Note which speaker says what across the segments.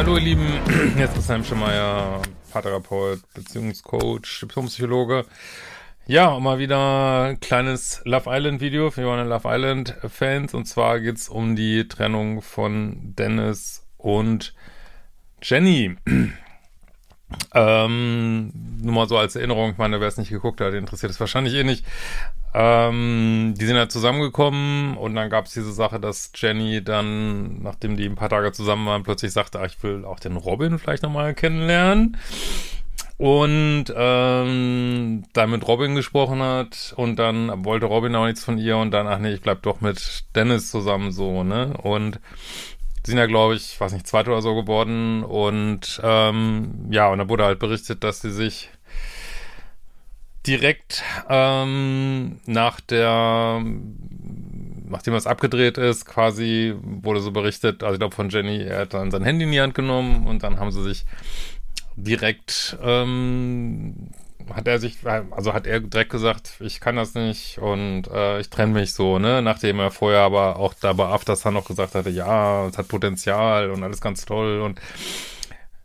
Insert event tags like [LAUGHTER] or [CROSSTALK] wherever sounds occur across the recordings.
Speaker 1: hallo ihr Lieben, [CLEARS THROAT] jetzt ist Sam Schemeier, Paartherapeut, Beziehungscoach, Diplompsychologe. Ja, und mal wieder ein kleines Love Island Video für meine Love Island Fans. Und zwar geht's um die Trennung von Dennis und Jenny. [CLEARS THROAT] ähm, nur mal so als Erinnerung, ich meine, wer es nicht geguckt hat, interessiert es wahrscheinlich eh nicht. Ähm, die sind ja zusammengekommen und dann gab es diese Sache, dass Jenny dann, nachdem die ein paar Tage zusammen waren, plötzlich sagte, ach, ich will auch den Robin vielleicht nochmal kennenlernen. Und ähm, dann mit Robin gesprochen hat und dann wollte Robin auch nichts von ihr und dann, ach nee, ich bleib doch mit Dennis zusammen so, ne? Und sind ja, glaube ich, weiß nicht, zweite oder so geworden und ähm, ja, und da wurde halt berichtet, dass sie sich direkt ähm, nach der, nachdem es abgedreht ist, quasi wurde so berichtet, also ich glaube von Jenny, er hat dann sein Handy in die Hand genommen und dann haben sie sich direkt, ähm, hat er sich, also hat er direkt gesagt, ich kann das nicht und äh, ich trenne mich so, ne, nachdem er vorher aber auch da bei Aftersun noch gesagt hatte, ja, es hat Potenzial und alles ganz toll und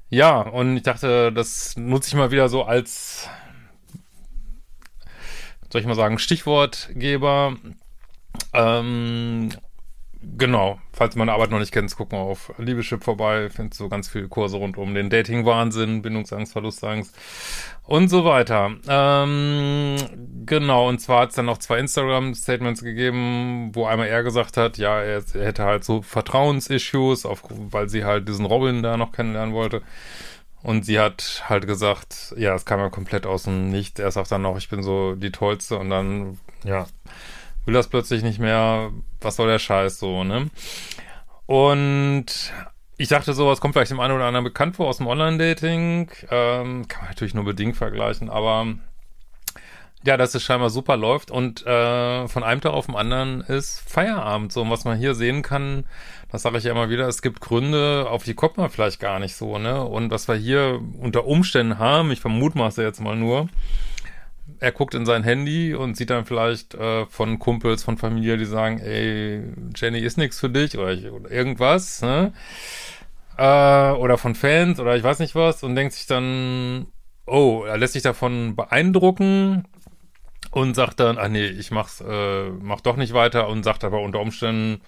Speaker 1: ja, und ich dachte, das nutze ich mal wieder so als soll ich mal sagen, Stichwortgeber. Ähm, genau, falls ihr meine Arbeit noch nicht kennt, guck mal auf Liebeschip vorbei. Findest du ganz viele Kurse rund um den Dating-Wahnsinn, Bindungsangst, Verlustangst und so weiter. Ähm, genau, und zwar hat es dann noch zwei Instagram-Statements gegeben, wo einmal er gesagt hat, ja, er, er hätte halt so Vertrauensissues, auf, weil sie halt diesen Robin da noch kennenlernen wollte. Und sie hat halt gesagt, ja, es kam ja komplett aus dem Nichts. Er sagt dann noch, ich bin so die Tollste und dann, ja, will das plötzlich nicht mehr. Was soll der Scheiß so, ne? Und ich dachte, sowas kommt vielleicht dem einen oder anderen bekannt vor aus dem Online-Dating. Ähm, kann man natürlich nur bedingt vergleichen, aber ja, dass es scheinbar super läuft und äh, von einem Tag auf den anderen ist Feierabend. So, und was man hier sehen kann, das sage ich ja immer wieder, es gibt Gründe, auf die kommt man vielleicht gar nicht so, ne? Und was wir hier unter Umständen haben, ich vermutmaße jetzt mal nur, er guckt in sein Handy und sieht dann vielleicht äh, von Kumpels, von Familie, die sagen, ey, Jenny ist nichts für dich oder, ich, oder irgendwas, ne? Äh, oder von Fans oder ich weiß nicht was und denkt sich dann, oh, er lässt sich davon beeindrucken und sagt dann, ach nee, ich mach's, äh, mach doch nicht weiter und sagt aber unter Umständen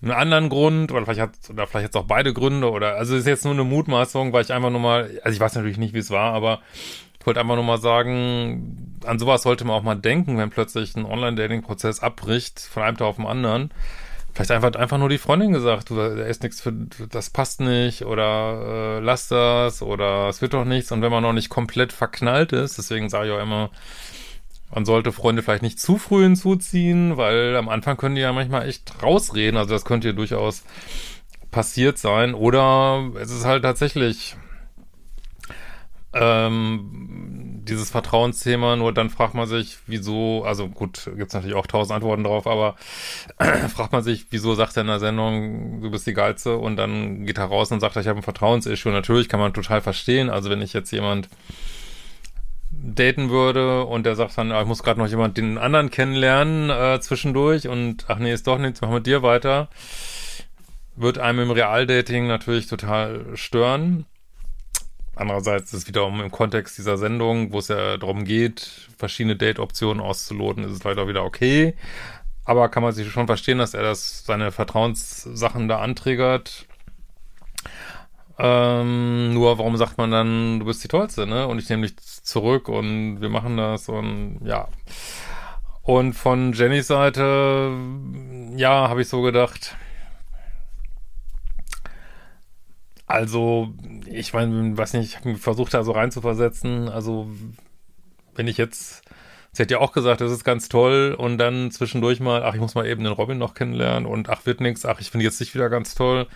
Speaker 1: einen anderen Grund oder vielleicht hat oder vielleicht jetzt auch beide Gründe oder also ist jetzt nur eine Mutmaßung, weil ich einfach nur mal, also ich weiß natürlich nicht, wie es war, aber ich wollte einfach nur mal sagen, an sowas sollte man auch mal denken, wenn plötzlich ein Online-Dating-Prozess abbricht von einem Tag auf den anderen. Vielleicht einfach, einfach nur die Freundin gesagt, du, da ist nichts für, das passt nicht oder äh, lass das oder es wird doch nichts. Und wenn man noch nicht komplett verknallt ist, deswegen sage ich auch immer, man sollte Freunde vielleicht nicht zu früh hinzuziehen, weil am Anfang können die ja manchmal echt rausreden. Also das könnte ja durchaus passiert sein. Oder es ist halt tatsächlich ähm, dieses Vertrauensthema, nur dann fragt man sich, wieso, also gut, gibt's natürlich auch tausend Antworten drauf, aber [CLEARS THROAT] fragt man sich, wieso sagt er in der Sendung, du bist die Geilste und dann geht er raus und sagt, ich habe ein Vertrauensissue. Natürlich kann man total verstehen, also wenn ich jetzt jemand daten würde und der sagt dann, ah, ich muss gerade noch jemand den anderen kennenlernen äh, zwischendurch und ach nee, ist doch nichts, mach mit dir weiter, wird einem im Realdating natürlich total stören. Andererseits ist es wiederum im Kontext dieser Sendung, wo es ja darum geht, verschiedene Date-Optionen auszuloten, ist es auch wieder okay. Aber kann man sich schon verstehen, dass er das seine Vertrauenssachen da anträgert ähm, nur warum sagt man dann, du bist die Tollste, ne? Und ich nehme dich zurück und wir machen das und ja. Und von Jennys Seite, ja, habe ich so gedacht. Also, ich meine, weiß nicht, ich habe versucht, da so reinzuversetzen. Also, wenn ich jetzt, sie hat ja auch gesagt, das ist ganz toll und dann zwischendurch mal, ach, ich muss mal eben den Robin noch kennenlernen und ach, wird nix, ach, ich finde jetzt nicht wieder ganz toll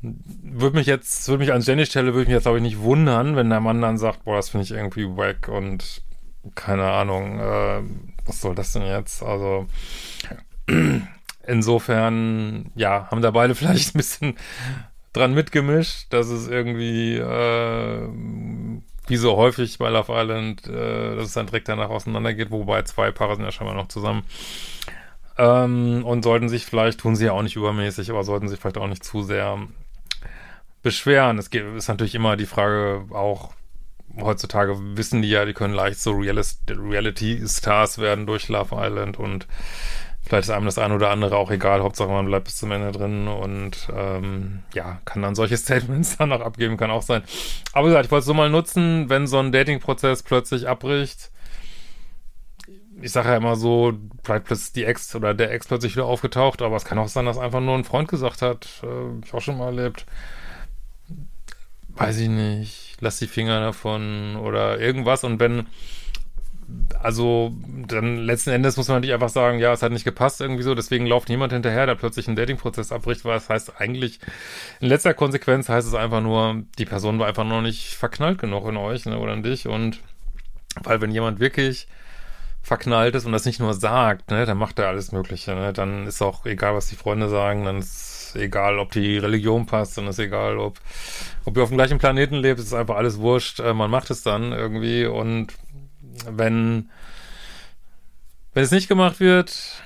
Speaker 1: würde mich jetzt, würde mich an Jennys Stelle, würde ich mich jetzt, glaube ich, nicht wundern, wenn der Mann dann sagt, boah, das finde ich irgendwie wack und keine Ahnung, äh, was soll das denn jetzt? Also insofern, ja, haben da beide [LAUGHS] vielleicht ein bisschen dran mitgemischt, dass es irgendwie, äh, wie so häufig bei Love Island, äh, dass es dann direkt danach auseinandergeht, wobei zwei Paare sind ja scheinbar noch zusammen. Ähm, und sollten sich vielleicht, tun sie ja auch nicht übermäßig, aber sollten sich vielleicht auch nicht zu sehr beschweren. Es ist natürlich immer die Frage auch, heutzutage wissen die ja, die können leicht so Reality-Stars werden durch Love Island und vielleicht ist einem das eine oder andere auch egal, Hauptsache man bleibt bis zum Ende drin und ähm, ja, kann dann solche [LAUGHS] Statements dann auch abgeben, kann auch sein. Aber wie gesagt, ich wollte es so mal nutzen, wenn so ein Dating-Prozess plötzlich abbricht. Ich sage ja immer so, bleibt plötzlich die Ex oder der Ex plötzlich wieder aufgetaucht, aber es kann auch sein, dass einfach nur ein Freund gesagt hat, äh, ich auch schon mal erlebt, weiß ich nicht, lass die Finger davon oder irgendwas. Und wenn, also dann letzten Endes muss man natürlich einfach sagen, ja, es hat nicht gepasst irgendwie so, deswegen lauft niemand hinterher, der plötzlich einen Datingprozess abbricht, weil das heißt eigentlich, in letzter Konsequenz heißt es einfach nur, die Person war einfach noch nicht verknallt genug in euch ne, oder in dich. Und weil wenn jemand wirklich verknallt ist und das nicht nur sagt, ne, dann macht er alles Mögliche, ne, dann ist auch egal, was die Freunde sagen, dann ist egal, ob die Religion passt, dann ist egal, ob, ob ihr auf dem gleichen Planeten lebt, ist einfach alles wurscht. Äh, man macht es dann irgendwie und wenn, wenn es nicht gemacht wird,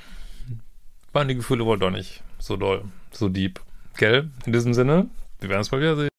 Speaker 1: waren die Gefühle wohl doch nicht so doll, so deep. Gell? In diesem Sinne, wir werden es mal wieder sehen.